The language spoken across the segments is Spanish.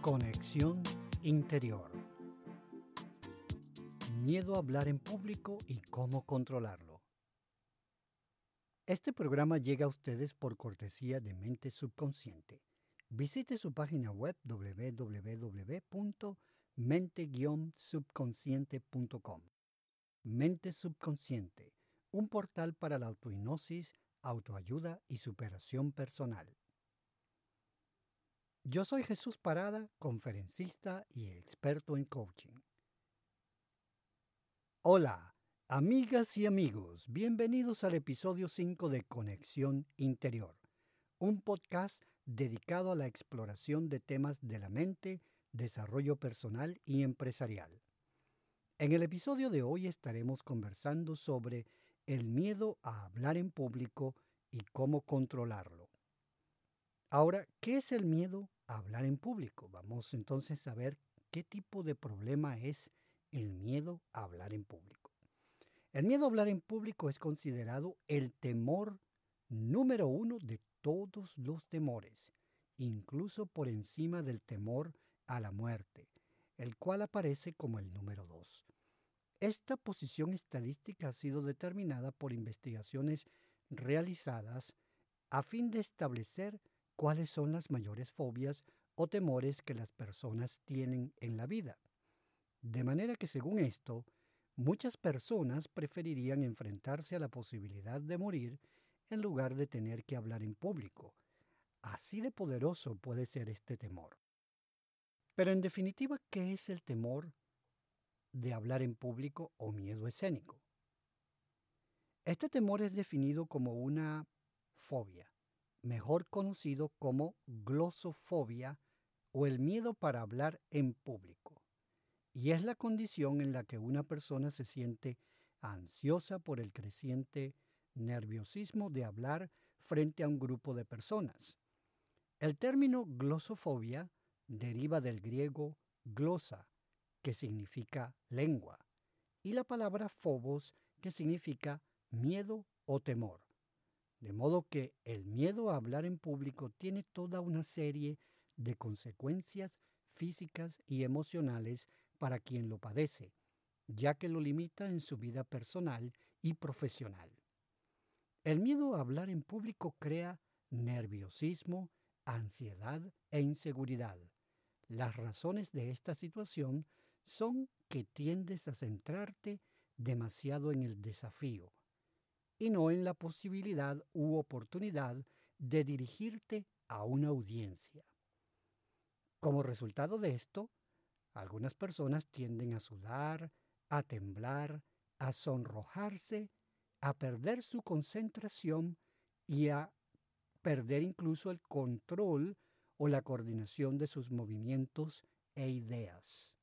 Conexión interior. Miedo a hablar en público y cómo controlarlo. Este programa llega a ustedes por cortesía de Mente Subconsciente. Visite su página web www.mente-subconsciente.com. Mente Subconsciente, un portal para la autohipnosis, autoayuda y superación personal. Yo soy Jesús Parada, conferencista y experto en coaching. Hola, amigas y amigos, bienvenidos al episodio 5 de Conexión Interior, un podcast dedicado a la exploración de temas de la mente, desarrollo personal y empresarial. En el episodio de hoy estaremos conversando sobre el miedo a hablar en público y cómo controlarlo. Ahora, ¿qué es el miedo hablar en público. Vamos entonces a ver qué tipo de problema es el miedo a hablar en público. El miedo a hablar en público es considerado el temor número uno de todos los temores, incluso por encima del temor a la muerte, el cual aparece como el número dos. Esta posición estadística ha sido determinada por investigaciones realizadas a fin de establecer cuáles son las mayores fobias o temores que las personas tienen en la vida. De manera que según esto, muchas personas preferirían enfrentarse a la posibilidad de morir en lugar de tener que hablar en público. Así de poderoso puede ser este temor. Pero en definitiva, ¿qué es el temor de hablar en público o miedo escénico? Este temor es definido como una fobia, mejor conocido como glosofobia o el miedo para hablar en público. Y es la condición en la que una persona se siente ansiosa por el creciente nerviosismo de hablar frente a un grupo de personas. El término glosofobia deriva del griego glosa, que significa lengua, y la palabra phobos, que significa miedo o temor. De modo que el miedo a hablar en público tiene toda una serie de consecuencias físicas y emocionales para quien lo padece, ya que lo limita en su vida personal y profesional. El miedo a hablar en público crea nerviosismo, ansiedad e inseguridad. Las razones de esta situación son que tiendes a centrarte demasiado en el desafío, y no en la posibilidad u oportunidad de dirigirte a una audiencia. Como resultado de esto, algunas personas tienden a sudar, a temblar, a sonrojarse, a perder su concentración y a perder incluso el control o la coordinación de sus movimientos e ideas.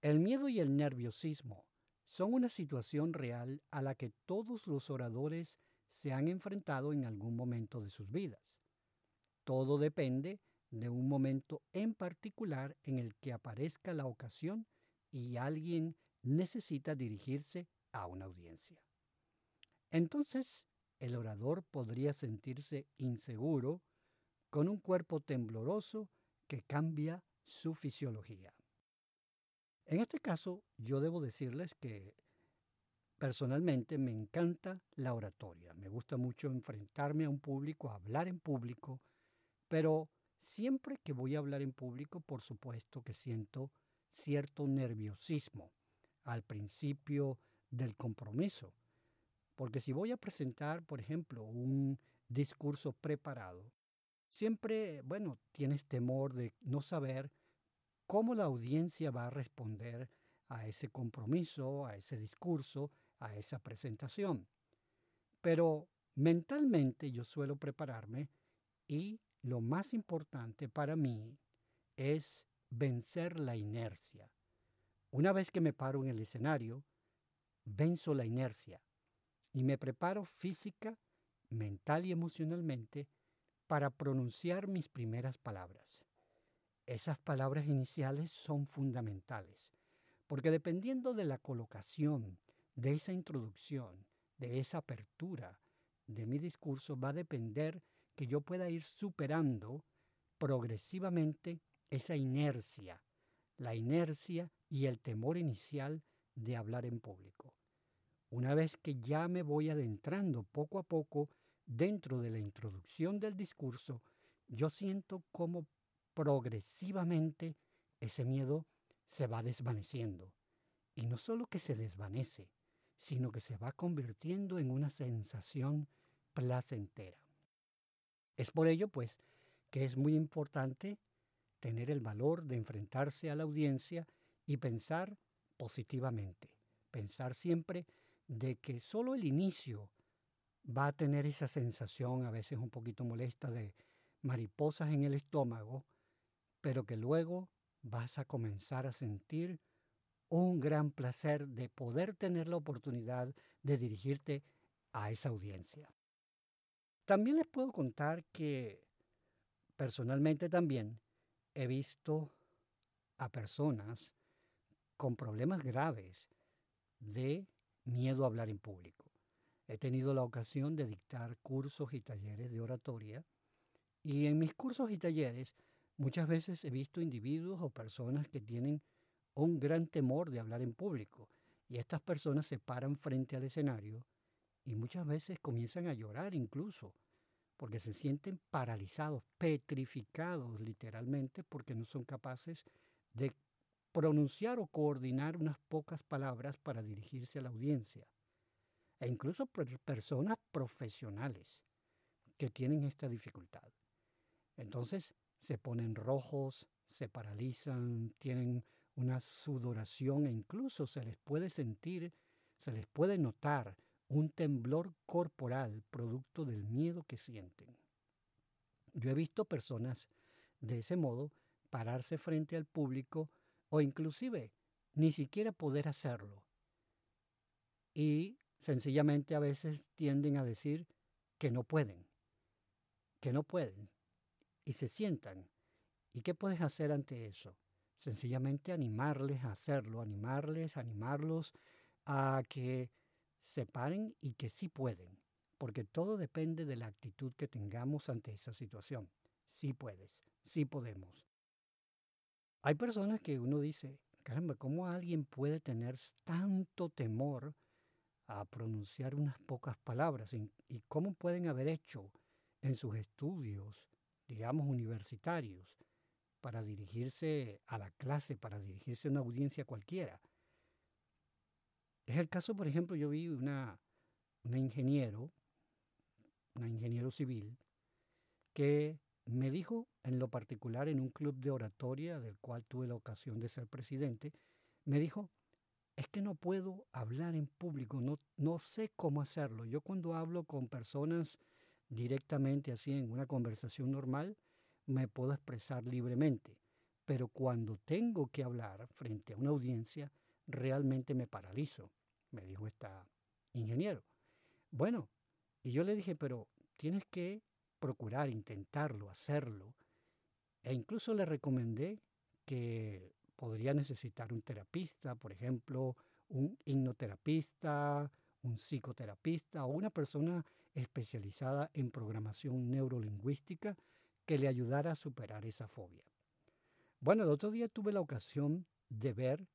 El miedo y el nerviosismo son una situación real a la que todos los oradores se han enfrentado en algún momento de sus vidas. Todo depende de un momento en particular en el que aparezca la ocasión y alguien necesita dirigirse a una audiencia. Entonces, el orador podría sentirse inseguro con un cuerpo tembloroso que cambia su fisiología. En este caso, yo debo decirles que personalmente me encanta la oratoria. Me gusta mucho enfrentarme a un público, hablar en público, pero siempre que voy a hablar en público, por supuesto que siento cierto nerviosismo al principio del compromiso. Porque si voy a presentar, por ejemplo, un discurso preparado, siempre, bueno, tienes temor de no saber cómo la audiencia va a responder a ese compromiso, a ese discurso, a esa presentación. Pero mentalmente yo suelo prepararme y lo más importante para mí es vencer la inercia. Una vez que me paro en el escenario, venzo la inercia y me preparo física, mental y emocionalmente para pronunciar mis primeras palabras. Esas palabras iniciales son fundamentales, porque dependiendo de la colocación, de esa introducción, de esa apertura de mi discurso, va a depender que yo pueda ir superando progresivamente esa inercia, la inercia y el temor inicial de hablar en público. Una vez que ya me voy adentrando poco a poco dentro de la introducción del discurso, yo siento como progresivamente ese miedo se va desvaneciendo. Y no solo que se desvanece, sino que se va convirtiendo en una sensación placentera. Es por ello, pues, que es muy importante tener el valor de enfrentarse a la audiencia y pensar positivamente, pensar siempre de que solo el inicio va a tener esa sensación a veces un poquito molesta de mariposas en el estómago, pero que luego vas a comenzar a sentir un gran placer de poder tener la oportunidad de dirigirte a esa audiencia. También les puedo contar que personalmente también he visto a personas con problemas graves de miedo a hablar en público. He tenido la ocasión de dictar cursos y talleres de oratoria y en mis cursos y talleres muchas veces he visto individuos o personas que tienen un gran temor de hablar en público y estas personas se paran frente al escenario y muchas veces comienzan a llorar incluso porque se sienten paralizados, petrificados literalmente porque no son capaces de pronunciar o coordinar unas pocas palabras para dirigirse a la audiencia. E incluso personas profesionales que tienen esta dificultad. Entonces se ponen rojos, se paralizan, tienen una sudoración e incluso se les puede sentir, se les puede notar un temblor corporal producto del miedo que sienten. Yo he visto personas de ese modo pararse frente al público o inclusive ni siquiera poder hacerlo. Y sencillamente a veces tienden a decir que no pueden, que no pueden, y se sientan. ¿Y qué puedes hacer ante eso? Sencillamente animarles a hacerlo, animarles, animarlos a que se paren y que sí pueden, porque todo depende de la actitud que tengamos ante esa situación. Sí puedes, sí podemos. Hay personas que uno dice, caramba, ¿cómo alguien puede tener tanto temor a pronunciar unas pocas palabras? ¿Y cómo pueden haber hecho en sus estudios, digamos, universitarios, para dirigirse a la clase, para dirigirse a una audiencia cualquiera? Es el caso, por ejemplo, yo vi una, una ingeniero, una ingeniero civil, que me dijo en lo particular en un club de oratoria del cual tuve la ocasión de ser presidente, me dijo, es que no puedo hablar en público, no, no sé cómo hacerlo. Yo cuando hablo con personas directamente así en una conversación normal, me puedo expresar libremente, pero cuando tengo que hablar frente a una audiencia, realmente me paralizo, me dijo esta ingeniero. Bueno, y yo le dije, pero tienes que procurar, intentarlo, hacerlo. E incluso le recomendé que podría necesitar un terapista, por ejemplo, un hipnoterapista, un psicoterapista o una persona especializada en programación neurolingüística que le ayudara a superar esa fobia. Bueno, el otro día tuve la ocasión de ver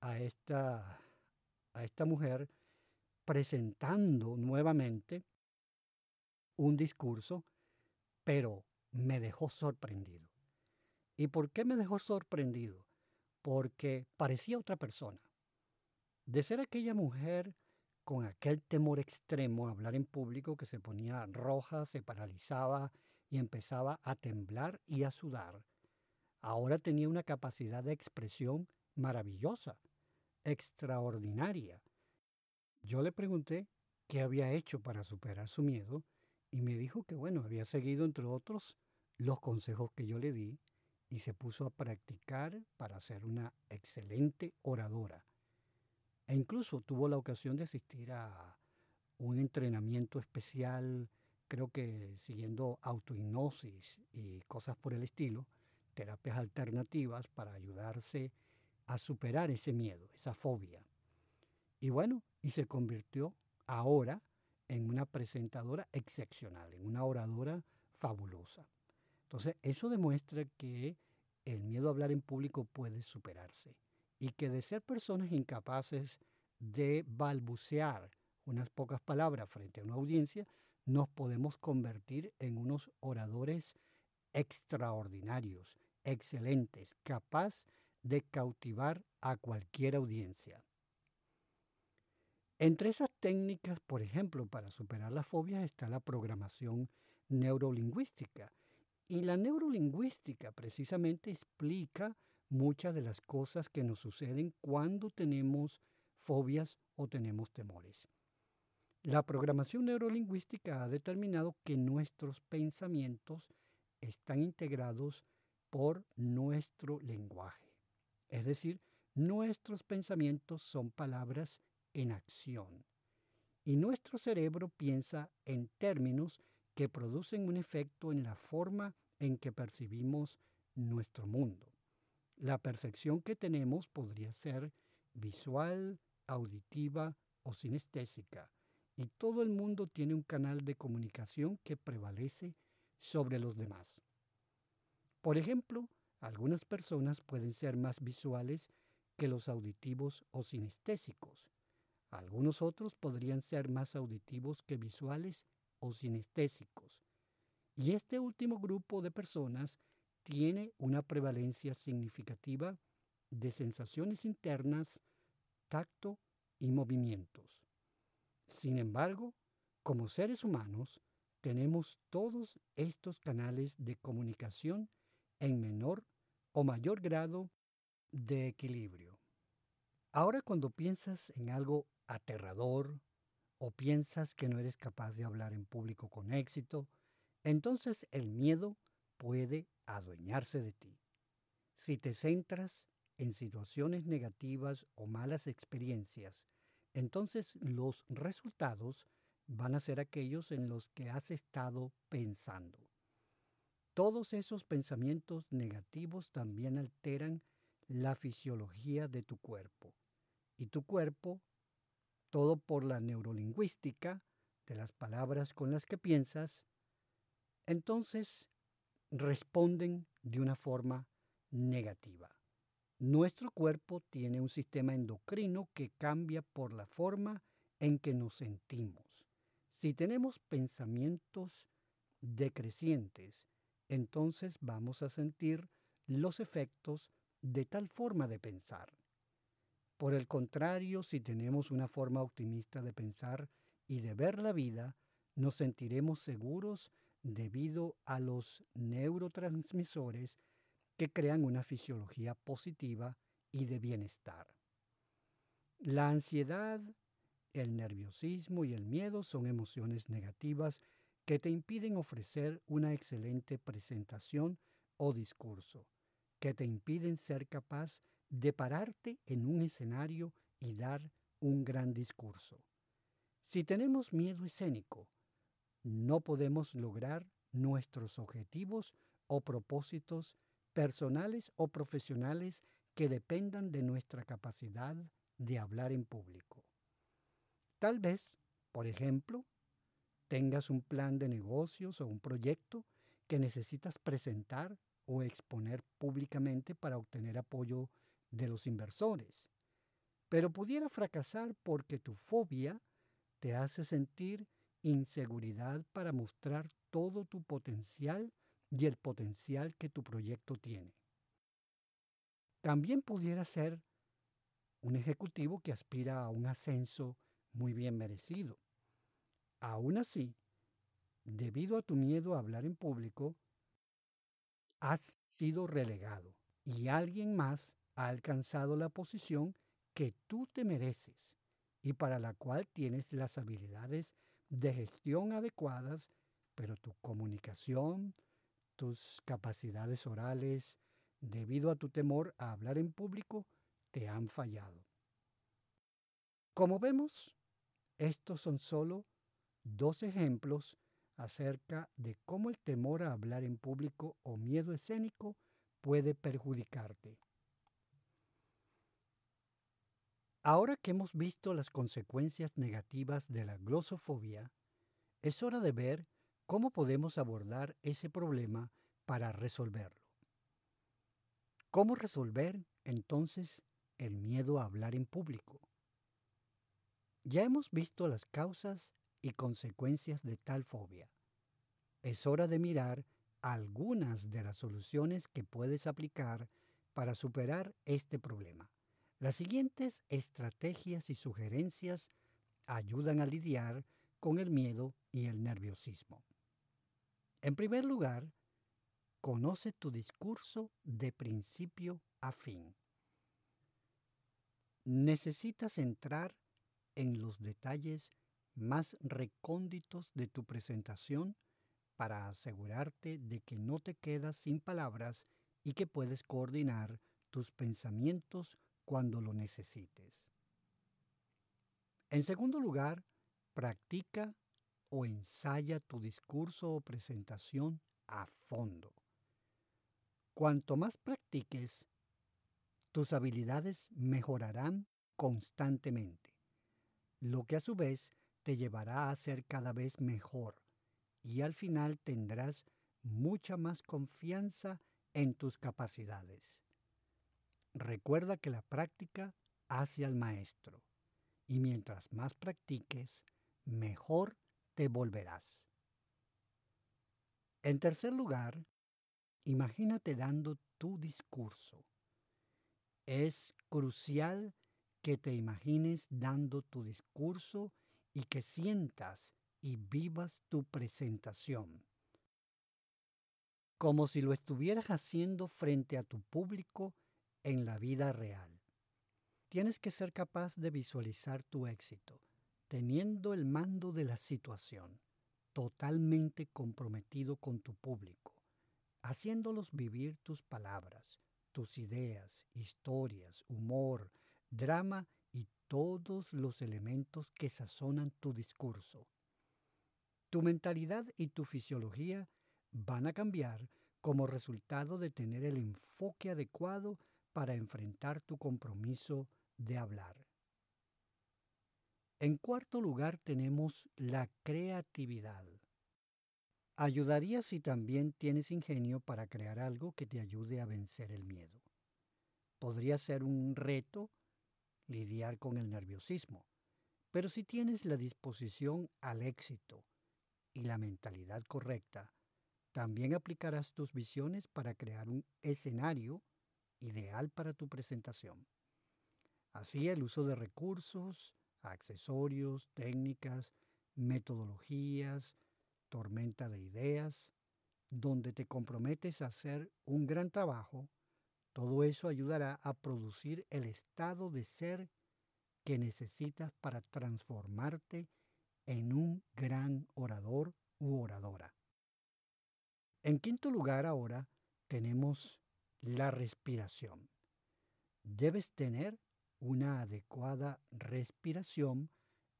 a esta, a esta mujer presentando nuevamente un discurso pero me dejó sorprendido. ¿Y por qué me dejó sorprendido? Porque parecía otra persona. De ser aquella mujer con aquel temor extremo a hablar en público que se ponía roja, se paralizaba y empezaba a temblar y a sudar, ahora tenía una capacidad de expresión maravillosa, extraordinaria. Yo le pregunté qué había hecho para superar su miedo y me dijo que, bueno, había seguido, entre otros, los consejos que yo le di y se puso a practicar para ser una excelente oradora. E incluso tuvo la ocasión de asistir a un entrenamiento especial, creo que siguiendo autohipnosis y cosas por el estilo, terapias alternativas para ayudarse a superar ese miedo, esa fobia. Y bueno, y se convirtió ahora en una presentadora excepcional, en una oradora fabulosa. Entonces, eso demuestra que el miedo a hablar en público puede superarse y que de ser personas incapaces de balbucear unas pocas palabras frente a una audiencia, nos podemos convertir en unos oradores extraordinarios, excelentes, capaz de cautivar a cualquier audiencia. Entre esas técnicas, por ejemplo, para superar las fobias está la programación neurolingüística. Y la neurolingüística precisamente explica muchas de las cosas que nos suceden cuando tenemos fobias o tenemos temores. La programación neurolingüística ha determinado que nuestros pensamientos están integrados por nuestro lenguaje. Es decir, nuestros pensamientos son palabras en acción. Y nuestro cerebro piensa en términos que producen un efecto en la forma en que percibimos nuestro mundo. La percepción que tenemos podría ser visual, auditiva o sinestésica, y todo el mundo tiene un canal de comunicación que prevalece sobre los demás. Por ejemplo, algunas personas pueden ser más visuales que los auditivos o sinestésicos. Algunos otros podrían ser más auditivos que visuales o sinestésicos. Y este último grupo de personas tiene una prevalencia significativa de sensaciones internas, tacto y movimientos. Sin embargo, como seres humanos, tenemos todos estos canales de comunicación en menor o mayor grado de equilibrio. Ahora cuando piensas en algo aterrador o piensas que no eres capaz de hablar en público con éxito, entonces el miedo puede adueñarse de ti. Si te centras en situaciones negativas o malas experiencias, entonces los resultados van a ser aquellos en los que has estado pensando. Todos esos pensamientos negativos también alteran la fisiología de tu cuerpo. Y tu cuerpo, todo por la neurolingüística de las palabras con las que piensas, entonces responden de una forma negativa. Nuestro cuerpo tiene un sistema endocrino que cambia por la forma en que nos sentimos. Si tenemos pensamientos decrecientes, entonces vamos a sentir los efectos de tal forma de pensar. Por el contrario, si tenemos una forma optimista de pensar y de ver la vida, nos sentiremos seguros debido a los neurotransmisores que crean una fisiología positiva y de bienestar. La ansiedad, el nerviosismo y el miedo son emociones negativas que te impiden ofrecer una excelente presentación o discurso, que te impiden ser capaz de pararte en un escenario y dar un gran discurso. Si tenemos miedo escénico, no podemos lograr nuestros objetivos o propósitos personales o profesionales que dependan de nuestra capacidad de hablar en público. Tal vez, por ejemplo, tengas un plan de negocios o un proyecto que necesitas presentar o exponer públicamente para obtener apoyo de los inversores, pero pudiera fracasar porque tu fobia te hace sentir inseguridad para mostrar todo tu potencial y el potencial que tu proyecto tiene. También pudiera ser un ejecutivo que aspira a un ascenso muy bien merecido. Aún así, debido a tu miedo a hablar en público, has sido relegado y alguien más ha alcanzado la posición que tú te mereces y para la cual tienes las habilidades de gestión adecuadas, pero tu comunicación, tus capacidades orales, debido a tu temor a hablar en público, te han fallado. Como vemos, estos son solo dos ejemplos acerca de cómo el temor a hablar en público o miedo escénico puede perjudicarte. Ahora que hemos visto las consecuencias negativas de la glosofobia, es hora de ver cómo podemos abordar ese problema para resolverlo. ¿Cómo resolver entonces el miedo a hablar en público? Ya hemos visto las causas y consecuencias de tal fobia. Es hora de mirar algunas de las soluciones que puedes aplicar para superar este problema. Las siguientes estrategias y sugerencias ayudan a lidiar con el miedo y el nerviosismo. En primer lugar, conoce tu discurso de principio a fin. Necesitas entrar en los detalles más recónditos de tu presentación para asegurarte de que no te quedas sin palabras y que puedes coordinar tus pensamientos cuando lo necesites. En segundo lugar, practica o ensaya tu discurso o presentación a fondo. Cuanto más practiques, tus habilidades mejorarán constantemente, lo que a su vez te llevará a ser cada vez mejor y al final tendrás mucha más confianza en tus capacidades. Recuerda que la práctica hace al maestro y mientras más practiques, mejor te volverás. En tercer lugar, imagínate dando tu discurso. Es crucial que te imagines dando tu discurso y que sientas y vivas tu presentación, como si lo estuvieras haciendo frente a tu público en la vida real. Tienes que ser capaz de visualizar tu éxito, teniendo el mando de la situación, totalmente comprometido con tu público, haciéndolos vivir tus palabras, tus ideas, historias, humor, drama y todos los elementos que sazonan tu discurso. Tu mentalidad y tu fisiología van a cambiar como resultado de tener el enfoque adecuado para enfrentar tu compromiso de hablar. En cuarto lugar tenemos la creatividad. Ayudaría si también tienes ingenio para crear algo que te ayude a vencer el miedo. Podría ser un reto lidiar con el nerviosismo, pero si tienes la disposición al éxito y la mentalidad correcta, también aplicarás tus visiones para crear un escenario ideal para tu presentación. Así el uso de recursos, accesorios, técnicas, metodologías, tormenta de ideas, donde te comprometes a hacer un gran trabajo, todo eso ayudará a producir el estado de ser que necesitas para transformarte en un gran orador u oradora. En quinto lugar ahora tenemos la respiración. Debes tener una adecuada respiración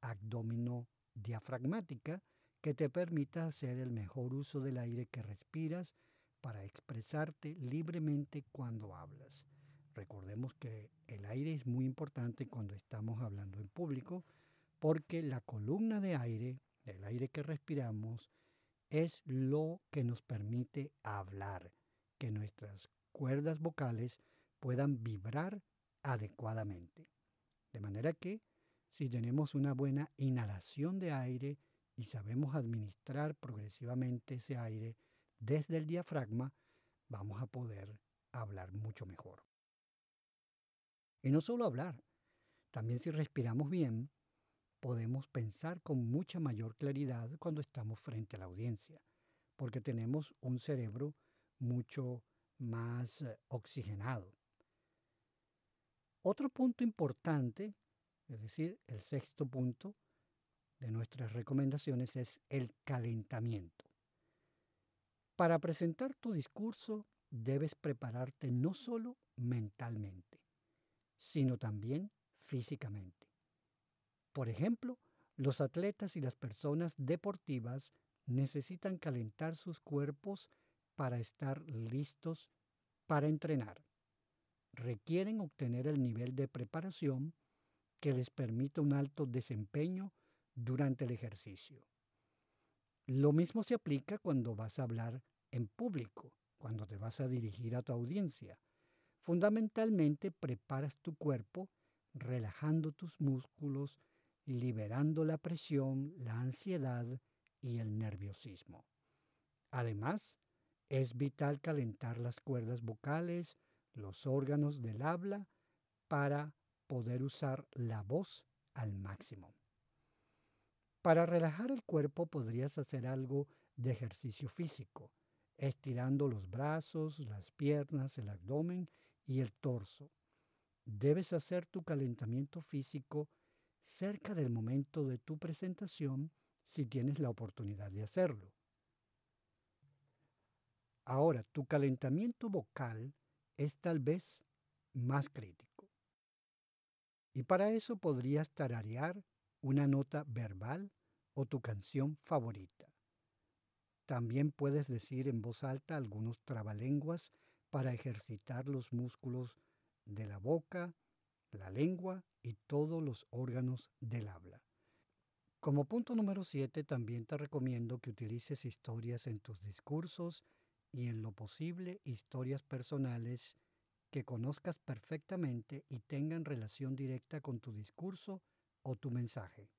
abdomino-diafragmática que te permita hacer el mejor uso del aire que respiras para expresarte libremente cuando hablas. Recordemos que el aire es muy importante cuando estamos hablando en público porque la columna de aire, el aire que respiramos, es lo que nos permite hablar, que nuestras cuerdas vocales puedan vibrar adecuadamente. De manera que si tenemos una buena inhalación de aire y sabemos administrar progresivamente ese aire desde el diafragma, vamos a poder hablar mucho mejor. Y no solo hablar, también si respiramos bien, podemos pensar con mucha mayor claridad cuando estamos frente a la audiencia, porque tenemos un cerebro mucho más eh, oxigenado. Otro punto importante, es decir, el sexto punto de nuestras recomendaciones es el calentamiento. Para presentar tu discurso debes prepararte no solo mentalmente, sino también físicamente. Por ejemplo, los atletas y las personas deportivas necesitan calentar sus cuerpos para estar listos para entrenar. Requieren obtener el nivel de preparación que les permita un alto desempeño durante el ejercicio. Lo mismo se aplica cuando vas a hablar en público, cuando te vas a dirigir a tu audiencia. Fundamentalmente preparas tu cuerpo relajando tus músculos, liberando la presión, la ansiedad y el nerviosismo. Además, es vital calentar las cuerdas vocales, los órganos del habla, para poder usar la voz al máximo. Para relajar el cuerpo podrías hacer algo de ejercicio físico, estirando los brazos, las piernas, el abdomen y el torso. Debes hacer tu calentamiento físico cerca del momento de tu presentación si tienes la oportunidad de hacerlo. Ahora, tu calentamiento vocal es tal vez más crítico. Y para eso podrías tararear una nota verbal o tu canción favorita. También puedes decir en voz alta algunos trabalenguas para ejercitar los músculos de la boca, la lengua y todos los órganos del habla. Como punto número 7, también te recomiendo que utilices historias en tus discursos y en lo posible historias personales que conozcas perfectamente y tengan relación directa con tu discurso o tu mensaje.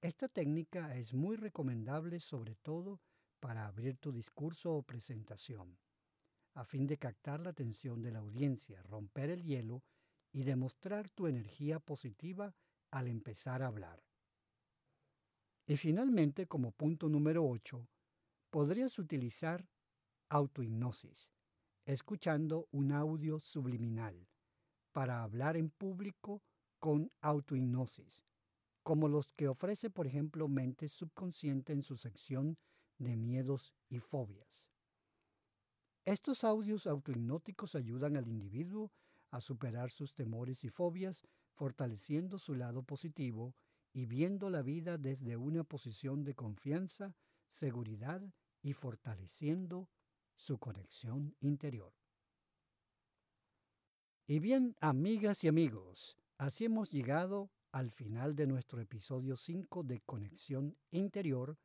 Esta técnica es muy recomendable sobre todo para abrir tu discurso o presentación, a fin de captar la atención de la audiencia, romper el hielo y demostrar tu energía positiva al empezar a hablar. Y finalmente, como punto número 8, podrías utilizar autohipnosis, escuchando un audio subliminal, para hablar en público con autohipnosis como los que ofrece, por ejemplo, Mente Subconsciente en su sección de miedos y fobias. Estos audios autohipnóticos ayudan al individuo a superar sus temores y fobias, fortaleciendo su lado positivo y viendo la vida desde una posición de confianza, seguridad y fortaleciendo su conexión interior. Y bien, amigas y amigos, así hemos llegado al final de nuestro episodio 5 de Conexión Interior,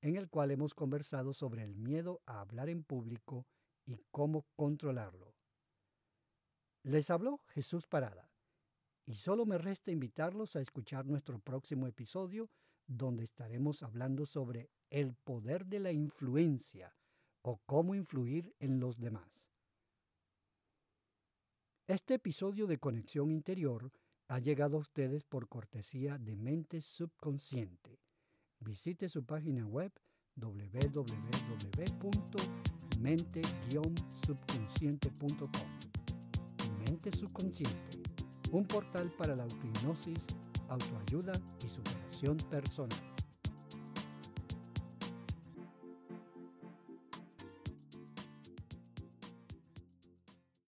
en el cual hemos conversado sobre el miedo a hablar en público y cómo controlarlo. Les habló Jesús Parada, y solo me resta invitarlos a escuchar nuestro próximo episodio, donde estaremos hablando sobre el poder de la influencia o cómo influir en los demás. Este episodio de Conexión Interior ha llegado a ustedes por cortesía de Mente Subconsciente. Visite su página web www.mente-subconsciente.com. Mente Subconsciente, un portal para la autohipnosis, autoayuda y superación personal.